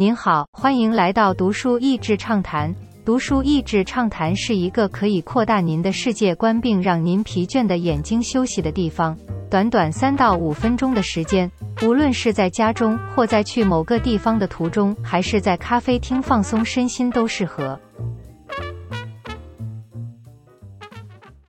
您好，欢迎来到读书益智畅谈。读书益智畅谈是一个可以扩大您的世界观并让您疲倦的眼睛休息的地方。短短三到五分钟的时间，无论是在家中或在去某个地方的途中，还是在咖啡厅放松身心都适合。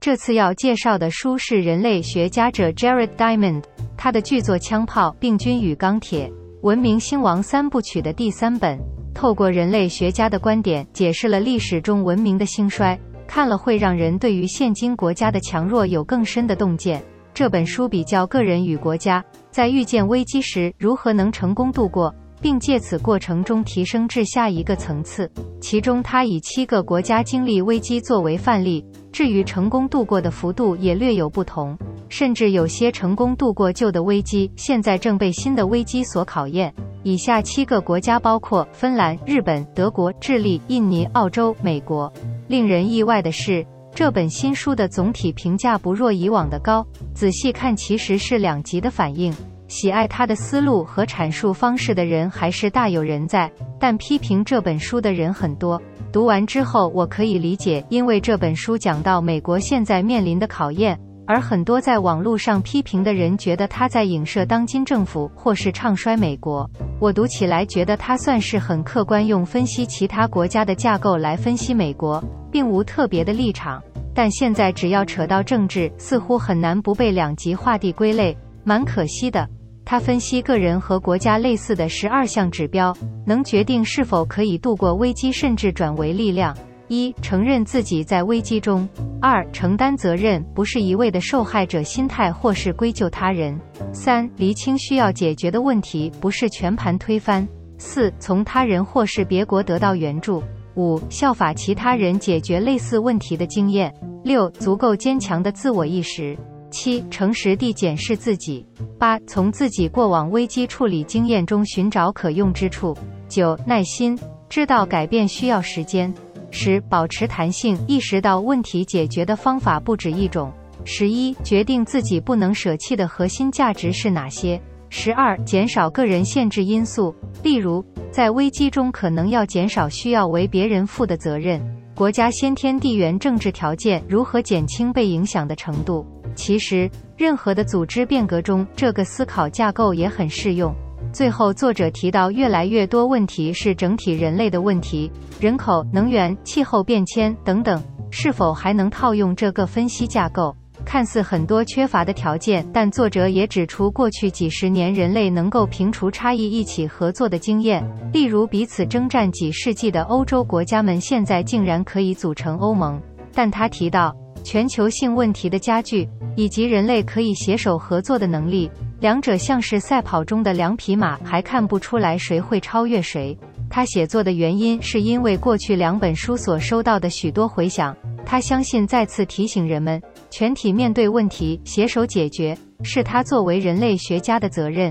这次要介绍的书是人类学家者 Jared Diamond 他的巨作《枪炮、病菌与钢铁》。文明兴亡三部曲的第三本，透过人类学家的观点，解释了历史中文明的兴衰，看了会让人对于现今国家的强弱有更深的洞见。这本书比较个人与国家在遇见危机时如何能成功度过，并借此过程中提升至下一个层次。其中，他以七个国家经历危机作为范例，至于成功度过的幅度也略有不同。甚至有些成功度过旧的危机，现在正被新的危机所考验。以下七个国家包括芬兰、日本、德国、智利、印尼、澳洲、美国。令人意外的是，这本新书的总体评价不若以往的高。仔细看，其实是两极的反应。喜爱他的思路和阐述方式的人还是大有人在，但批评这本书的人很多。读完之后，我可以理解，因为这本书讲到美国现在面临的考验。而很多在网络上批评的人觉得他在影射当今政府，或是唱衰美国。我读起来觉得他算是很客观，用分析其他国家的架构来分析美国，并无特别的立场。但现在只要扯到政治，似乎很难不被两极划地归类，蛮可惜的。他分析个人和国家类似的十二项指标，能决定是否可以度过危机，甚至转为力量。一、承认自己在危机中；二、承担责任，不是一味的受害者心态或是归咎他人；三、厘清需要解决的问题，不是全盘推翻；四、从他人或是别国得到援助；五、效法其他人解决类似问题的经验；六、足够坚强的自我意识；七、诚实地检视自己；八、从自己过往危机处理经验中寻找可用之处；九、耐心，知道改变需要时间。十、保持弹性，意识到问题解决的方法不止一种。十一、决定自己不能舍弃的核心价值是哪些。十二、减少个人限制因素，例如在危机中可能要减少需要为别人负的责任。国家先天地缘政治条件如何减轻被影响的程度？其实，任何的组织变革中，这个思考架构也很适用。最后，作者提到，越来越多问题是整体人类的问题，人口、能源、气候变迁等等，是否还能套用这个分析架构？看似很多缺乏的条件，但作者也指出，过去几十年人类能够平除差异、一起合作的经验，例如彼此征战几世纪的欧洲国家们，现在竟然可以组成欧盟。但他提到全球性问题的加剧，以及人类可以携手合作的能力。两者像是赛跑中的两匹马，还看不出来谁会超越谁。他写作的原因是因为过去两本书所收到的许多回响。他相信再次提醒人们，全体面对问题，携手解决，是他作为人类学家的责任。